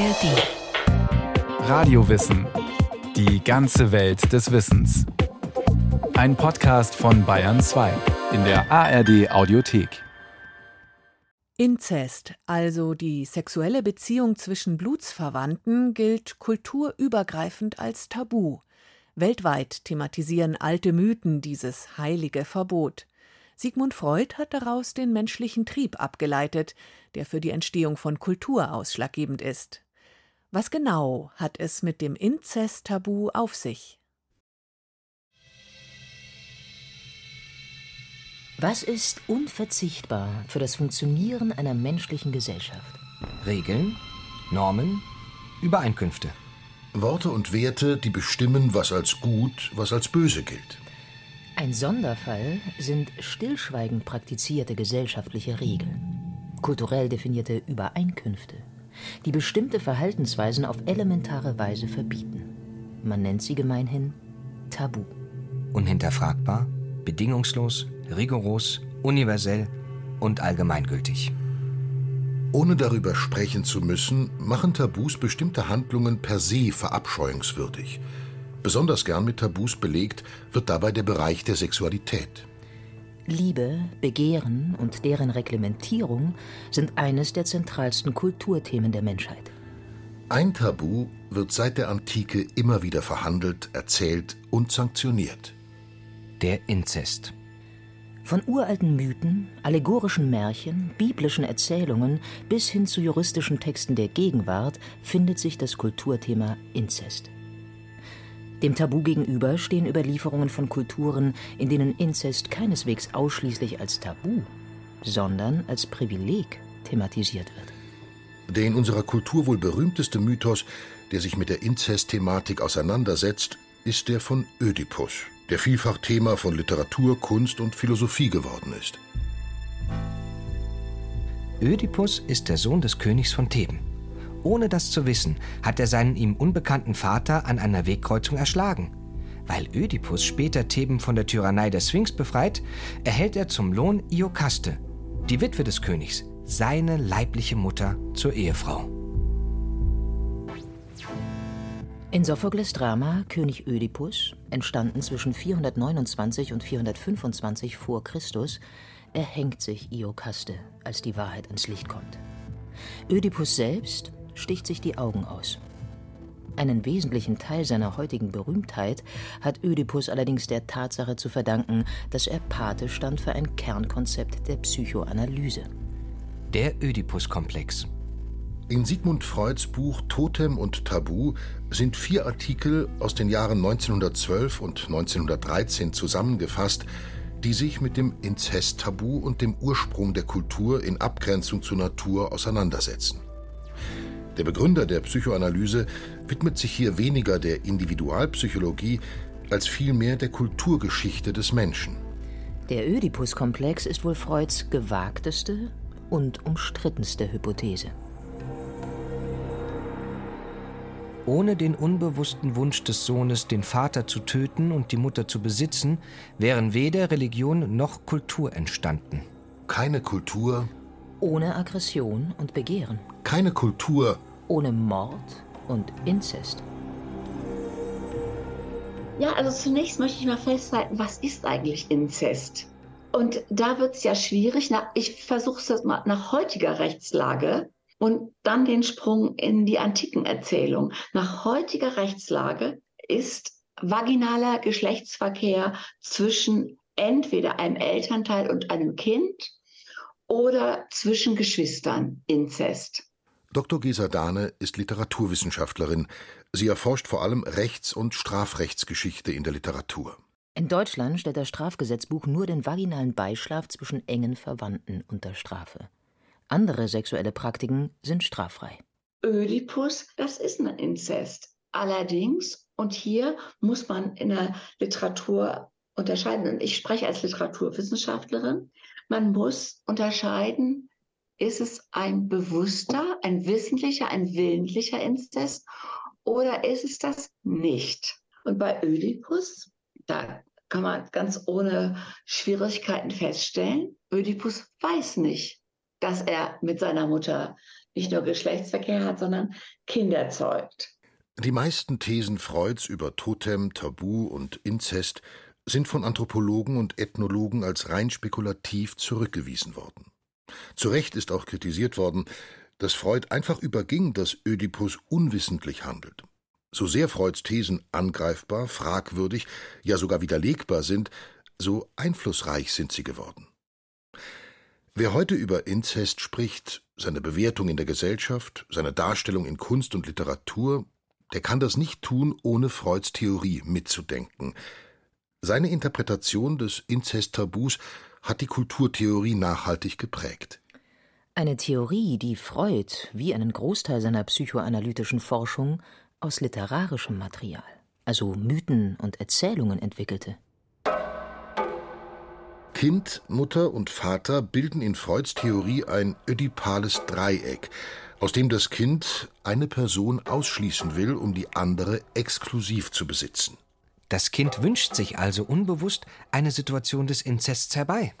ARD. Radiowissen. Die ganze Welt des Wissens. Ein Podcast von Bayern 2 in der ARD Audiothek. Inzest, also die sexuelle Beziehung zwischen Blutsverwandten, gilt kulturübergreifend als Tabu. Weltweit thematisieren alte Mythen dieses heilige Verbot. Sigmund Freud hat daraus den menschlichen Trieb abgeleitet, der für die Entstehung von Kultur ausschlaggebend ist. Was genau hat es mit dem Inzesttabu auf sich? Was ist unverzichtbar für das Funktionieren einer menschlichen Gesellschaft? Regeln, Normen, Übereinkünfte. Worte und Werte, die bestimmen, was als gut, was als böse gilt. Ein Sonderfall sind stillschweigend praktizierte gesellschaftliche Regeln, kulturell definierte Übereinkünfte, die bestimmte Verhaltensweisen auf elementare Weise verbieten. Man nennt sie gemeinhin Tabu. Unhinterfragbar, bedingungslos, rigoros, universell und allgemeingültig. Ohne darüber sprechen zu müssen, machen Tabus bestimmte Handlungen per se verabscheuungswürdig – Besonders gern mit Tabus belegt wird dabei der Bereich der Sexualität. Liebe, Begehren und deren Reglementierung sind eines der zentralsten Kulturthemen der Menschheit. Ein Tabu wird seit der Antike immer wieder verhandelt, erzählt und sanktioniert. Der Inzest. Von uralten Mythen, allegorischen Märchen, biblischen Erzählungen bis hin zu juristischen Texten der Gegenwart findet sich das Kulturthema Inzest. Dem Tabu gegenüber stehen Überlieferungen von Kulturen, in denen Inzest keineswegs ausschließlich als Tabu, sondern als Privileg thematisiert wird. Der in unserer Kultur wohl berühmteste Mythos, der sich mit der Inzest-Thematik auseinandersetzt, ist der von Ödipus, der vielfach Thema von Literatur, Kunst und Philosophie geworden ist. Ödipus ist der Sohn des Königs von Theben. Ohne das zu wissen, hat er seinen ihm unbekannten Vater an einer Wegkreuzung erschlagen. Weil Ödipus später Theben von der Tyrannei der Sphinx befreit, erhält er zum Lohn Iokaste, die Witwe des Königs, seine leibliche Mutter zur Ehefrau. In Sophokles Drama König Ödipus, entstanden zwischen 429 und 425 vor Christus, erhängt sich Iokaste, als die Wahrheit ans Licht kommt. Ödipus selbst sticht sich die Augen aus. Einen wesentlichen Teil seiner heutigen Berühmtheit hat Ödipus allerdings der Tatsache zu verdanken, dass er Pate stand für ein Kernkonzept der Psychoanalyse. Der Ödipus-Komplex. In Sigmund Freuds Buch Totem und Tabu sind vier Artikel aus den Jahren 1912 und 1913 zusammengefasst, die sich mit dem Inzesttabu und dem Ursprung der Kultur in Abgrenzung zur Natur auseinandersetzen. Der Begründer der Psychoanalyse widmet sich hier weniger der Individualpsychologie als vielmehr der Kulturgeschichte des Menschen. Der Ödipus-Komplex ist wohl Freuds gewagteste und umstrittenste Hypothese. Ohne den unbewussten Wunsch des Sohnes, den Vater zu töten und die Mutter zu besitzen, wären weder Religion noch Kultur entstanden. Keine Kultur ohne Aggression und Begehren. Keine Kultur. Ohne Mord und Inzest. Ja, also zunächst möchte ich mal festhalten, was ist eigentlich Inzest? Und da wird es ja schwierig. ich versuche es jetzt mal nach heutiger Rechtslage und dann den Sprung in die antiken Erzählung. Nach heutiger Rechtslage ist vaginaler Geschlechtsverkehr zwischen entweder einem Elternteil und einem Kind oder zwischen Geschwistern Inzest. Dr. Gesa Dahne ist Literaturwissenschaftlerin. Sie erforscht vor allem Rechts- und Strafrechtsgeschichte in der Literatur. In Deutschland stellt das Strafgesetzbuch nur den vaginalen Beischlaf zwischen engen Verwandten unter Strafe. Andere sexuelle Praktiken sind straffrei. Ödipus, das ist ein Inzest. Allerdings, und hier muss man in der Literatur unterscheiden, und ich spreche als Literaturwissenschaftlerin, man muss unterscheiden, ist es ein bewusster, ein wissentlicher, ein willentlicher Inzest oder ist es das nicht? Und bei Ödipus, da kann man ganz ohne Schwierigkeiten feststellen, Ödipus weiß nicht, dass er mit seiner Mutter nicht nur Geschlechtsverkehr hat, sondern Kinder zeugt. Die meisten Thesen Freuds über Totem, Tabu und Inzest sind von Anthropologen und Ethnologen als rein spekulativ zurückgewiesen worden. Zu Recht ist auch kritisiert worden, dass Freud einfach überging, dass Ödipus unwissentlich handelt. So sehr Freuds Thesen angreifbar, fragwürdig, ja sogar widerlegbar sind, so einflussreich sind sie geworden. Wer heute über Inzest spricht, seine Bewertung in der Gesellschaft, seine Darstellung in Kunst und Literatur, der kann das nicht tun, ohne Freuds Theorie mitzudenken. Seine Interpretation des Inzesttabus hat die Kulturtheorie nachhaltig geprägt. Eine Theorie, die Freud, wie einen Großteil seiner psychoanalytischen Forschung, aus literarischem Material, also Mythen und Erzählungen entwickelte. Kind, Mutter und Vater bilden in Freuds Theorie ein ödipales Dreieck, aus dem das Kind eine Person ausschließen will, um die andere exklusiv zu besitzen. Das Kind wünscht sich also unbewusst eine Situation des Inzests herbei.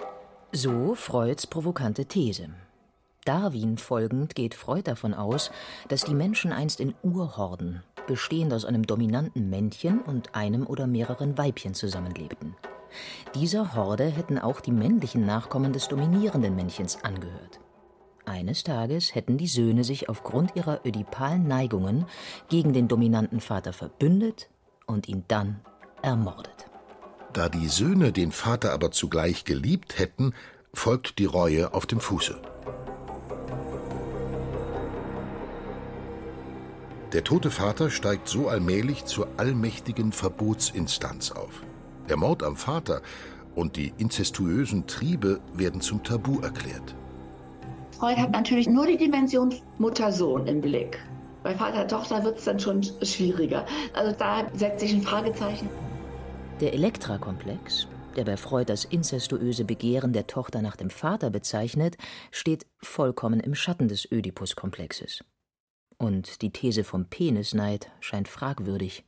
So Freuds provokante These. Darwin folgend geht Freud davon aus, dass die Menschen einst in Urhorden, bestehend aus einem dominanten Männchen und einem oder mehreren Weibchen zusammenlebten. Dieser Horde hätten auch die männlichen Nachkommen des dominierenden Männchens angehört. Eines Tages hätten die Söhne sich aufgrund ihrer ödipalen Neigungen gegen den dominanten Vater verbündet und ihn dann ermordet. Da die Söhne den Vater aber zugleich geliebt hätten, folgt die Reue auf dem Fuße. Der tote Vater steigt so allmählich zur allmächtigen Verbotsinstanz auf. Der Mord am Vater und die inzestuösen Triebe werden zum Tabu erklärt. Freud hat natürlich nur die Dimension Mutter-Sohn im Blick. Bei Vater-Tochter wird es dann schon schwieriger. Also da setzt sich ein Fragezeichen. Der Elektra-Komplex, der bei Freud das inzestuöse Begehren der Tochter nach dem Vater bezeichnet, steht vollkommen im Schatten des Ödipus-Komplexes. Und die These vom Penisneid scheint fragwürdig.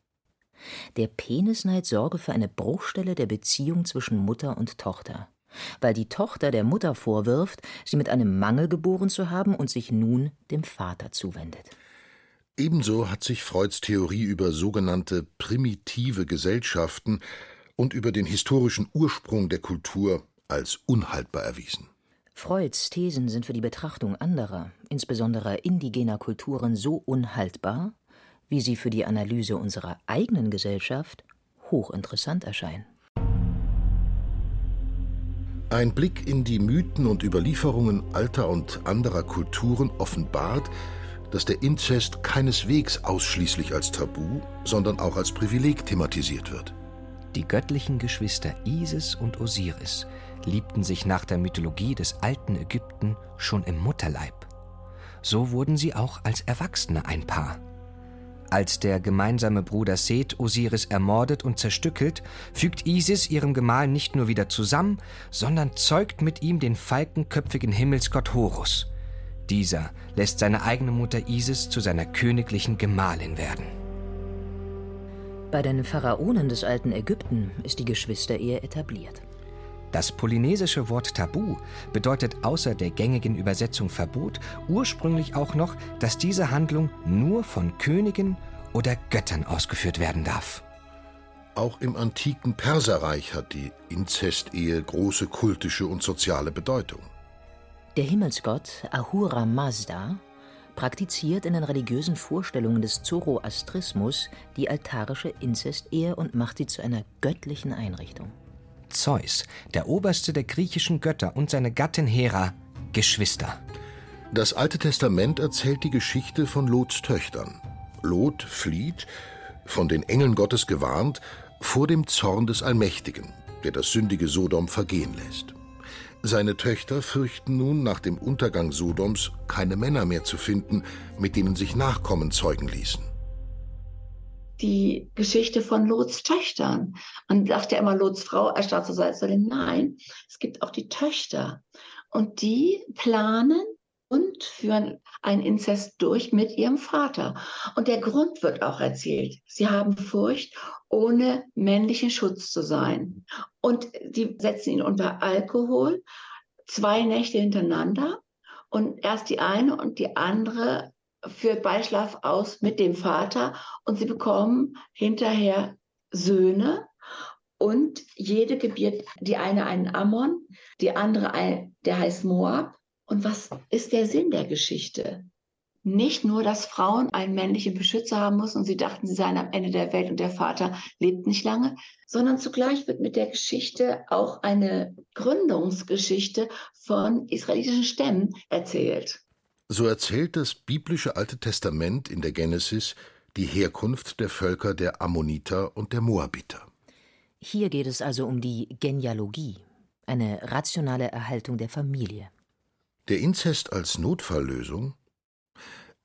Der Penisneid sorge für eine Bruchstelle der Beziehung zwischen Mutter und Tochter, weil die Tochter der Mutter vorwirft, sie mit einem Mangel geboren zu haben und sich nun dem Vater zuwendet. Ebenso hat sich Freuds Theorie über sogenannte primitive Gesellschaften und über den historischen Ursprung der Kultur als unhaltbar erwiesen. Freuds Thesen sind für die Betrachtung anderer, insbesondere indigener Kulturen so unhaltbar, wie sie für die Analyse unserer eigenen Gesellschaft hochinteressant erscheinen. Ein Blick in die Mythen und Überlieferungen alter und anderer Kulturen offenbart, dass der Inzest keineswegs ausschließlich als Tabu, sondern auch als Privileg thematisiert wird. Die göttlichen Geschwister Isis und Osiris liebten sich nach der Mythologie des alten Ägypten schon im Mutterleib. So wurden sie auch als Erwachsene ein Paar. Als der gemeinsame Bruder Seth Osiris ermordet und zerstückelt, fügt Isis ihrem Gemahl nicht nur wieder zusammen, sondern zeugt mit ihm den falkenköpfigen Himmelsgott Horus. Dieser lässt seine eigene Mutter Isis zu seiner königlichen Gemahlin werden. Bei den Pharaonen des alten Ägypten ist die Geschwisterehe etabliert. Das polynesische Wort Tabu bedeutet außer der gängigen Übersetzung Verbot ursprünglich auch noch, dass diese Handlung nur von Königen oder Göttern ausgeführt werden darf. Auch im antiken Perserreich hat die Inzestehe große kultische und soziale Bedeutung. Der Himmelsgott Ahura Mazda praktiziert in den religiösen Vorstellungen des Zoroastrismus die altarische Inzestehe und macht sie zu einer göttlichen Einrichtung. Zeus, der oberste der griechischen Götter, und seine Gattin Hera Geschwister. Das Alte Testament erzählt die Geschichte von Lots Töchtern. Lot flieht, von den Engeln Gottes gewarnt, vor dem Zorn des Allmächtigen, der das sündige Sodom vergehen lässt. Seine Töchter fürchten nun, nach dem Untergang Sodoms keine Männer mehr zu finden, mit denen sich Nachkommen zeugen ließen die Geschichte von Lots Töchtern. Man sagt ja immer, Lots Frau erstarrt zur Seite. Nein, es gibt auch die Töchter. Und die planen und führen einen Inzest durch mit ihrem Vater. Und der Grund wird auch erzählt. Sie haben Furcht, ohne männlichen Schutz zu sein. Und die setzen ihn unter Alkohol zwei Nächte hintereinander und erst die eine und die andere führt Beischlaf aus mit dem Vater und sie bekommen hinterher Söhne und jede gebiert die eine einen Ammon, die andere ein, der heißt Moab. Und was ist der Sinn der Geschichte? Nicht nur, dass Frauen einen männlichen Beschützer haben müssen und sie dachten, sie seien am Ende der Welt und der Vater lebt nicht lange, sondern zugleich wird mit der Geschichte auch eine Gründungsgeschichte von israelitischen Stämmen erzählt. So erzählt das biblische Alte Testament in der Genesis die Herkunft der Völker der Ammoniter und der Moabiter. Hier geht es also um die Genealogie, eine rationale Erhaltung der Familie. Der Inzest als Notfalllösung?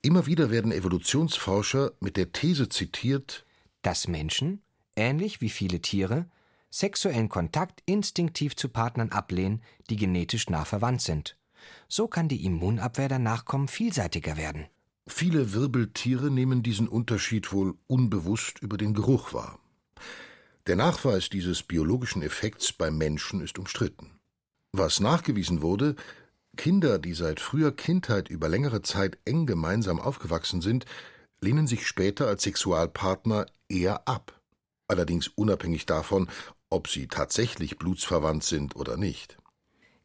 Immer wieder werden Evolutionsforscher mit der These zitiert, dass Menschen, ähnlich wie viele Tiere, sexuellen Kontakt instinktiv zu Partnern ablehnen, die genetisch nah verwandt sind. So kann die Immunabwehr der Nachkommen vielseitiger werden. Viele Wirbeltiere nehmen diesen Unterschied wohl unbewusst über den Geruch wahr. Der Nachweis dieses biologischen Effekts beim Menschen ist umstritten. Was nachgewiesen wurde, Kinder, die seit früher Kindheit über längere Zeit eng gemeinsam aufgewachsen sind, lehnen sich später als Sexualpartner eher ab, allerdings unabhängig davon, ob sie tatsächlich blutsverwandt sind oder nicht.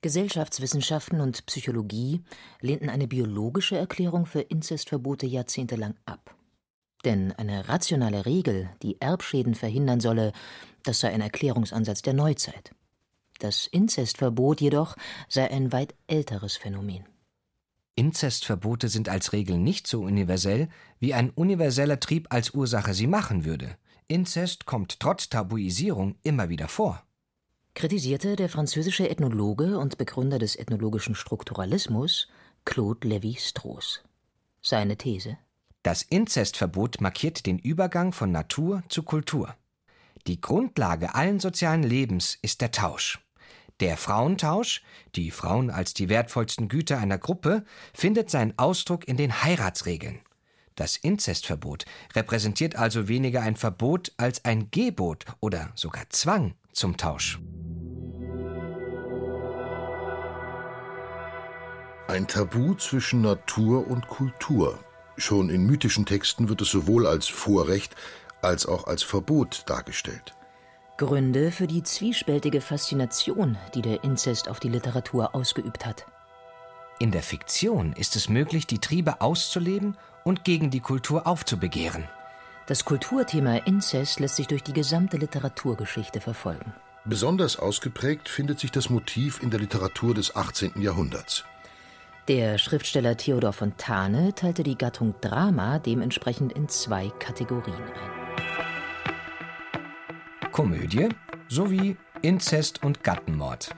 Gesellschaftswissenschaften und Psychologie lehnten eine biologische Erklärung für Inzestverbote jahrzehntelang ab. Denn eine rationale Regel, die Erbschäden verhindern solle, das sei ein Erklärungsansatz der Neuzeit. Das Inzestverbot jedoch sei ein weit älteres Phänomen. Inzestverbote sind als Regel nicht so universell, wie ein universeller Trieb als Ursache sie machen würde. Inzest kommt trotz Tabuisierung immer wieder vor kritisierte der französische Ethnologe und Begründer des ethnologischen Strukturalismus Claude Lévi-Strauss. Seine These Das Inzestverbot markiert den Übergang von Natur zu Kultur. Die Grundlage allen sozialen Lebens ist der Tausch. Der Frauentausch, die Frauen als die wertvollsten Güter einer Gruppe, findet seinen Ausdruck in den Heiratsregeln. Das Inzestverbot repräsentiert also weniger ein Verbot als ein Gebot oder sogar Zwang zum Tausch. Ein Tabu zwischen Natur und Kultur. Schon in mythischen Texten wird es sowohl als Vorrecht als auch als Verbot dargestellt. Gründe für die zwiespältige Faszination, die der Inzest auf die Literatur ausgeübt hat. In der Fiktion ist es möglich, die Triebe auszuleben und gegen die Kultur aufzubegehren. Das Kulturthema Inzest lässt sich durch die gesamte Literaturgeschichte verfolgen. Besonders ausgeprägt findet sich das Motiv in der Literatur des 18. Jahrhunderts. Der Schriftsteller Theodor Fontane teilte die Gattung Drama dementsprechend in zwei Kategorien ein. Komödie sowie Inzest und Gattenmord.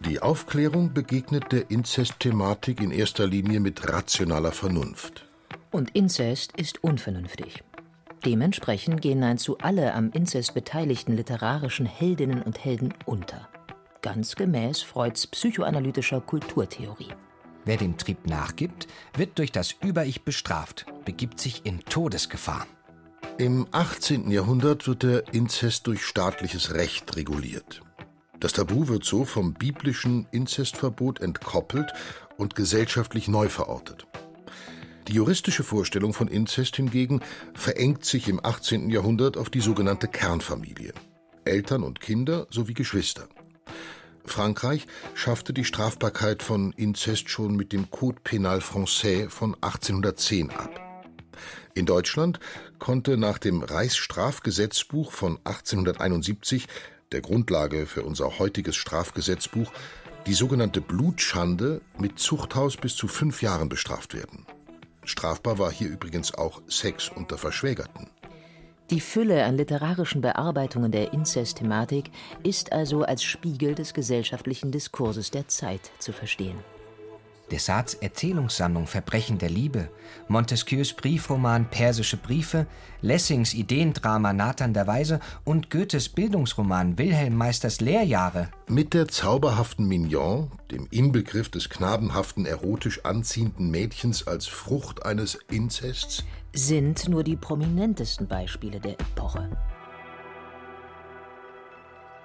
Die Aufklärung begegnet der Inzestthematik in erster Linie mit rationaler Vernunft. Und Inzest ist unvernünftig. Dementsprechend gehen nahezu alle am Inzest beteiligten literarischen Heldinnen und Helden unter. Ganz gemäß Freuds psychoanalytischer Kulturtheorie. Wer dem Trieb nachgibt, wird durch das Über-Ich bestraft, begibt sich in Todesgefahr. Im 18. Jahrhundert wird der Inzest durch staatliches Recht reguliert. Das Tabu wird so vom biblischen Inzestverbot entkoppelt und gesellschaftlich neu verortet. Die juristische Vorstellung von Inzest hingegen verengt sich im 18. Jahrhundert auf die sogenannte Kernfamilie. Eltern und Kinder sowie Geschwister. Frankreich schaffte die Strafbarkeit von Inzest schon mit dem Code Penal Français von 1810 ab. In Deutschland konnte nach dem Reichsstrafgesetzbuch von 1871, der Grundlage für unser heutiges Strafgesetzbuch, die sogenannte Blutschande mit Zuchthaus bis zu fünf Jahren bestraft werden. Strafbar war hier übrigens auch Sex unter Verschwägerten. Die Fülle an literarischen Bearbeitungen der Inzestthematik ist also als Spiegel des gesellschaftlichen Diskurses der Zeit zu verstehen. Desarts Erzählungssammlung Verbrechen der Liebe, Montesquieus Briefroman Persische Briefe, Lessings Ideendrama Nathan der Weise und Goethes Bildungsroman Wilhelm Meisters Lehrjahre. Mit der zauberhaften Mignon, dem Inbegriff des knabenhaften, erotisch anziehenden Mädchens als Frucht eines Inzests, sind nur die prominentesten Beispiele der Epoche.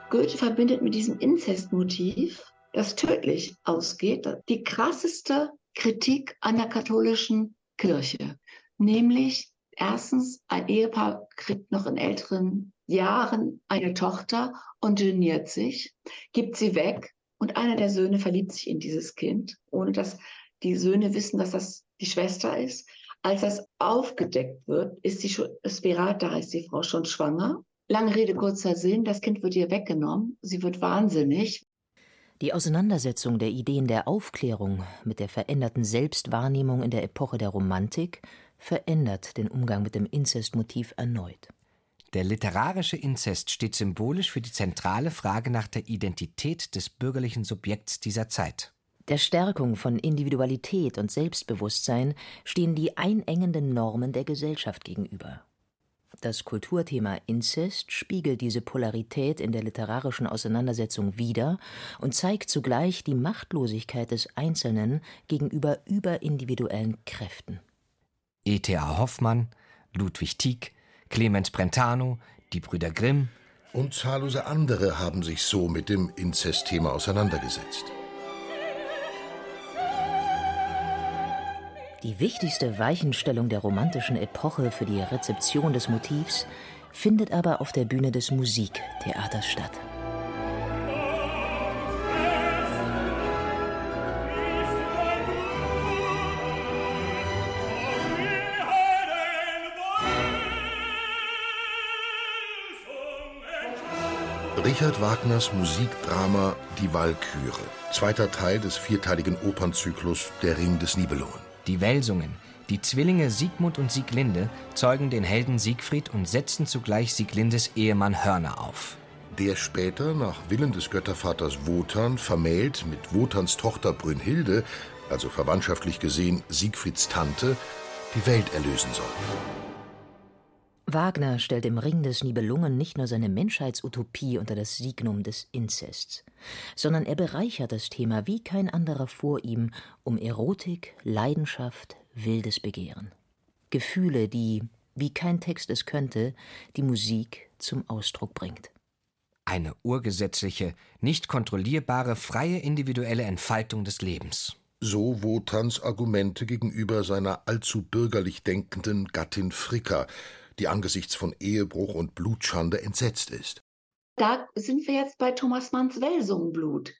Goethe verbindet mit diesem Inzestmotiv, das tödlich ausgeht, die krasseste Kritik an der katholischen Kirche. Nämlich erstens, ein Ehepaar kriegt noch in älteren Jahren eine Tochter und geniert sich, gibt sie weg und einer der Söhne verliebt sich in dieses Kind, ohne dass die Söhne wissen, dass das die Schwester ist. Als das aufgedeckt wird, ist die Sperata, ist die Frau schon schwanger. Lange Rede, kurzer Sinn, das Kind wird ihr weggenommen, sie wird wahnsinnig. Die Auseinandersetzung der Ideen der Aufklärung mit der veränderten Selbstwahrnehmung in der Epoche der Romantik verändert den Umgang mit dem Inzestmotiv erneut. Der literarische Inzest steht symbolisch für die zentrale Frage nach der Identität des bürgerlichen Subjekts dieser Zeit. Der Stärkung von Individualität und Selbstbewusstsein stehen die einengenden Normen der Gesellschaft gegenüber. Das Kulturthema Inzest spiegelt diese Polarität in der literarischen Auseinandersetzung wider und zeigt zugleich die Machtlosigkeit des Einzelnen gegenüber überindividuellen Kräften. E.T.A. Hoffmann, Ludwig Tieck, Clemens Brentano, die Brüder Grimm und zahllose andere haben sich so mit dem Inzestthema auseinandergesetzt. Die wichtigste Weichenstellung der romantischen Epoche für die Rezeption des Motivs findet aber auf der Bühne des Musiktheaters statt. Richard Wagners Musikdrama Die Walküre, zweiter Teil des vierteiligen Opernzyklus Der Ring des Nibelungen. Die Welsungen, die Zwillinge Siegmund und Sieglinde, zeugen den Helden Siegfried und setzen zugleich Sieglindes Ehemann Hörner auf. Der später nach Willen des Göttervaters Wotan vermählt mit Wotans Tochter Brünnhilde, also verwandtschaftlich gesehen Siegfrieds Tante, die Welt erlösen soll. Wagner stellt im Ring des Nibelungen nicht nur seine Menschheitsutopie unter das Signum des Inzests, sondern er bereichert das Thema wie kein anderer vor ihm um Erotik, Leidenschaft, wildes Begehren. Gefühle, die, wie kein Text es könnte, die Musik zum Ausdruck bringt. Eine urgesetzliche, nicht kontrollierbare, freie individuelle Entfaltung des Lebens. So Wotans Argumente gegenüber seiner allzu bürgerlich denkenden Gattin Fricka, die angesichts von Ehebruch und Blutschande entsetzt ist. Da sind wir jetzt bei Thomas Manns Welsungenblut.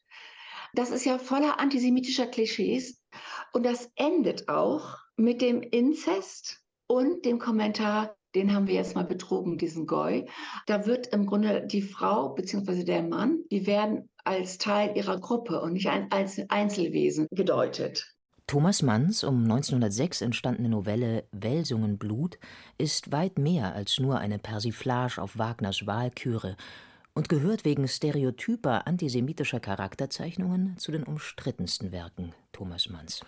Das ist ja voller antisemitischer Klischees und das endet auch mit dem Inzest und dem Kommentar, den haben wir jetzt mal betrogen, diesen Goy. Da wird im Grunde die Frau bzw. der Mann, die werden als Teil ihrer Gruppe und nicht als Einzelwesen gedeutet. Thomas Manns um 1906 entstandene Novelle Welsungen ist weit mehr als nur eine Persiflage auf Wagners Walküre und gehört wegen stereotyper antisemitischer Charakterzeichnungen zu den umstrittensten Werken Thomas Manns.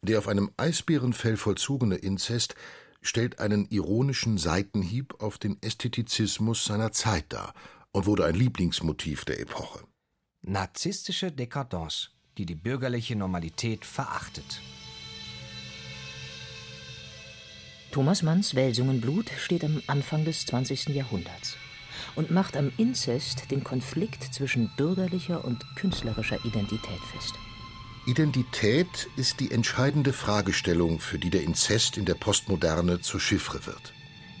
Der auf einem Eisbärenfell vollzogene Inzest stellt einen ironischen Seitenhieb auf den Ästhetizismus seiner Zeit dar und wurde ein Lieblingsmotiv der Epoche. Narzisstische Dekadence die die bürgerliche Normalität verachtet. Thomas Manns Welsungen steht am Anfang des 20. Jahrhunderts und macht am Inzest den Konflikt zwischen bürgerlicher und künstlerischer Identität fest. Identität ist die entscheidende Fragestellung, für die der Inzest in der Postmoderne zur Chiffre wird.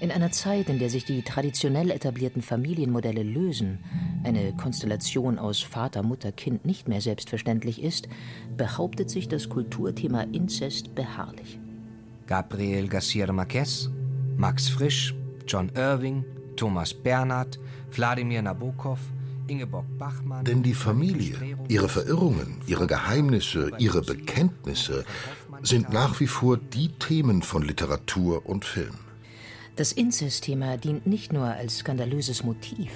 In einer Zeit, in der sich die traditionell etablierten Familienmodelle lösen, eine Konstellation aus Vater, Mutter, Kind nicht mehr selbstverständlich ist, behauptet sich das Kulturthema Inzest beharrlich. Gabriel Garcia Marquez, Max Frisch, John Irving, Thomas Bernhard, Wladimir Nabokov, Ingeborg Bachmann. Denn die Familie, ihre Verirrungen, ihre Geheimnisse, ihre Bekenntnisse sind nach wie vor die Themen von Literatur und Film. Das Inzestthema dient nicht nur als skandalöses Motiv,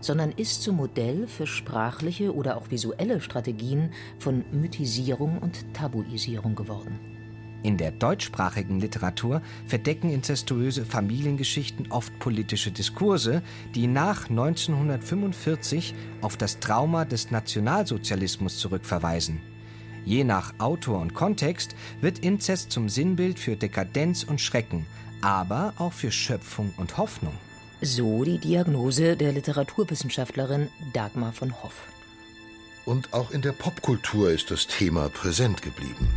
sondern ist zum Modell für sprachliche oder auch visuelle Strategien von Mythisierung und Tabuisierung geworden. In der deutschsprachigen Literatur verdecken inzestuöse Familiengeschichten oft politische Diskurse, die nach 1945 auf das Trauma des Nationalsozialismus zurückverweisen. Je nach Autor und Kontext wird Inzest zum Sinnbild für Dekadenz und Schrecken, aber auch für Schöpfung und Hoffnung. So die Diagnose der Literaturwissenschaftlerin Dagmar von Hoff. Und auch in der Popkultur ist das Thema präsent geblieben.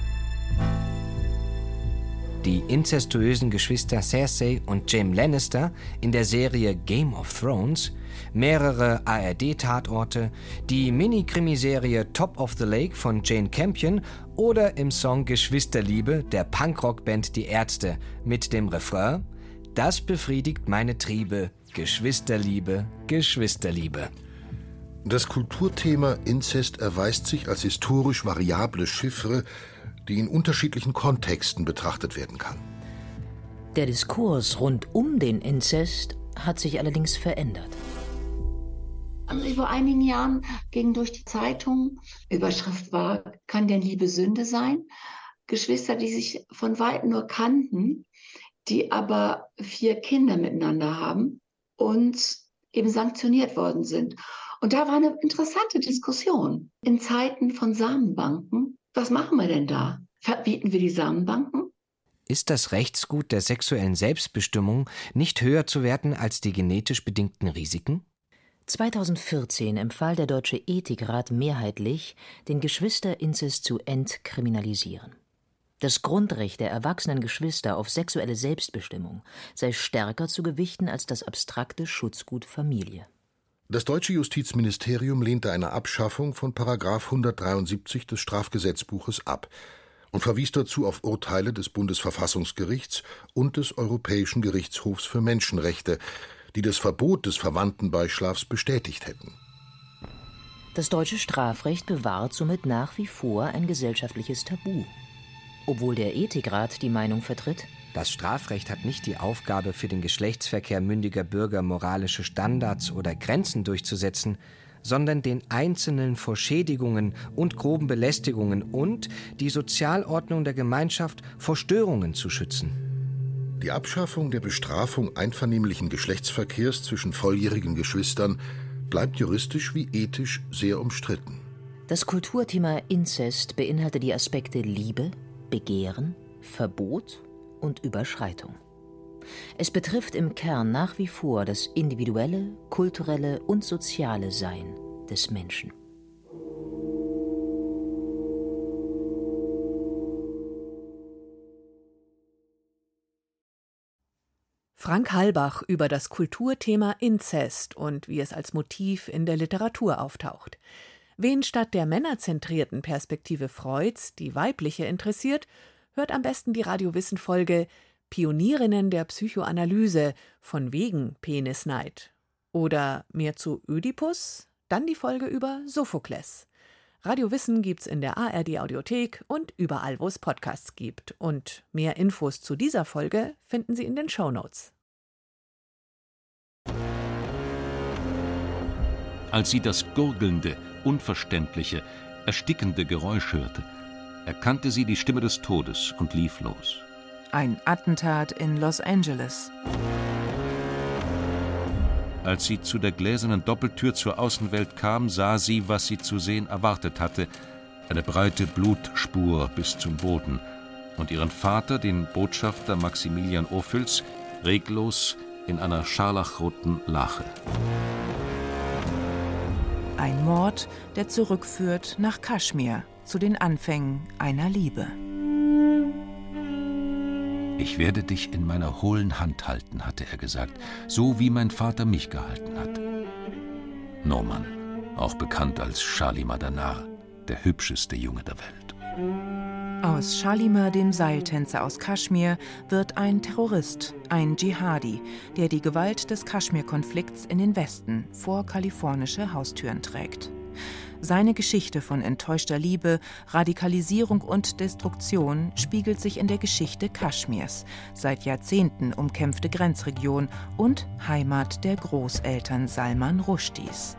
Die inzestuösen Geschwister Cersei und Jaime Lannister in der Serie Game of Thrones, mehrere ARD-Tatorte, die Mini-Krimiserie Top of the Lake von Jane Campion oder im Song Geschwisterliebe der Punkrock-Band Die Ärzte mit dem Refrain Das befriedigt meine Triebe, Geschwisterliebe, Geschwisterliebe. Das Kulturthema Inzest erweist sich als historisch variable Chiffre, die in unterschiedlichen Kontexten betrachtet werden kann. Der Diskurs rund um den Inzest hat sich allerdings verändert. Also vor einigen Jahren ging durch die Zeitung, Überschrift war, kann denn Liebe Sünde sein? Geschwister, die sich von weitem nur kannten, die aber vier Kinder miteinander haben und eben sanktioniert worden sind. Und da war eine interessante Diskussion. In Zeiten von Samenbanken, was machen wir denn da? Verbieten wir die Samenbanken? Ist das Rechtsgut der sexuellen Selbstbestimmung nicht höher zu werten als die genetisch bedingten Risiken? 2014 empfahl der Deutsche Ethikrat mehrheitlich, den Geschwisterinzest zu entkriminalisieren. Das Grundrecht der erwachsenen Geschwister auf sexuelle Selbstbestimmung sei stärker zu gewichten als das abstrakte Schutzgut Familie. Das deutsche Justizministerium lehnte eine Abschaffung von Paragraf 173 des Strafgesetzbuches ab und verwies dazu auf Urteile des Bundesverfassungsgerichts und des Europäischen Gerichtshofs für Menschenrechte, die das Verbot des Verwandtenbeischlafs bestätigt hätten. Das deutsche Strafrecht bewahrt somit nach wie vor ein gesellschaftliches Tabu obwohl der Ethikrat die Meinung vertritt, das Strafrecht hat nicht die Aufgabe, für den Geschlechtsverkehr mündiger Bürger moralische Standards oder Grenzen durchzusetzen, sondern den Einzelnen vor Schädigungen und groben Belästigungen und die Sozialordnung der Gemeinschaft vor Störungen zu schützen. Die Abschaffung der Bestrafung einvernehmlichen Geschlechtsverkehrs zwischen volljährigen Geschwistern bleibt juristisch wie ethisch sehr umstritten. Das Kulturthema Inzest beinhaltet die Aspekte Liebe, Begehren, Verbot und Überschreitung. Es betrifft im Kern nach wie vor das individuelle, kulturelle und soziale Sein des Menschen. Frank Halbach über das Kulturthema Inzest und wie es als Motiv in der Literatur auftaucht. Wen statt der männerzentrierten Perspektive Freuds die weibliche interessiert, hört am besten die Radiowissen-Folge Pionierinnen der Psychoanalyse von wegen Penisneid. Oder mehr zu Ödipus? Dann die Folge über Sophokles. Radio Wissen gibt's in der ARD Audiothek und überall, wo es Podcasts gibt. Und mehr Infos zu dieser Folge finden Sie in den Show Notes. Als sie das gurgelnde, unverständliche, erstickende Geräusch hörte, erkannte sie die Stimme des Todes und lief los. Ein Attentat in Los Angeles. Als sie zu der gläsernen Doppeltür zur Außenwelt kam, sah sie, was sie zu sehen erwartet hatte: eine breite Blutspur bis zum Boden und ihren Vater, den Botschafter Maximilian Ophüls, reglos in einer scharlachroten Lache. Ein Mord, der zurückführt nach Kaschmir, zu den Anfängen einer Liebe. Ich werde dich in meiner hohlen Hand halten, hatte er gesagt, so wie mein Vater mich gehalten hat. Norman, auch bekannt als Shalimar Danar, der hübscheste Junge der Welt. Aus Shalimar, dem Seiltänzer aus Kaschmir, wird ein Terrorist, ein Dschihadi, der die Gewalt des Kaschmir-Konflikts in den Westen vor kalifornische Haustüren trägt. Seine Geschichte von enttäuschter Liebe, Radikalisierung und Destruktion spiegelt sich in der Geschichte Kaschmirs, seit Jahrzehnten umkämpfte Grenzregion und Heimat der Großeltern Salman Rushdies.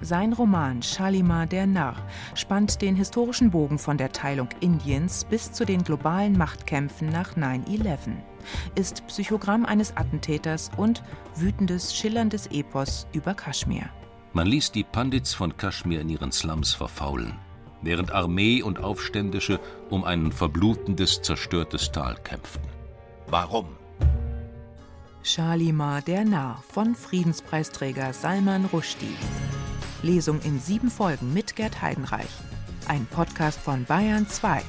Sein Roman Shalimar der Narr spannt den historischen Bogen von der Teilung Indiens bis zu den globalen Machtkämpfen nach 9-11, ist Psychogramm eines Attentäters und wütendes, schillerndes Epos über Kaschmir. Man ließ die Pandits von Kaschmir in ihren Slums verfaulen, während Armee und Aufständische um ein verblutendes, zerstörtes Tal kämpften. Warum? Shalimar der Narr von Friedenspreisträger Salman Rushdie. Lesung in sieben Folgen mit Gerd Heidenreich. Ein Podcast von Bayern 2.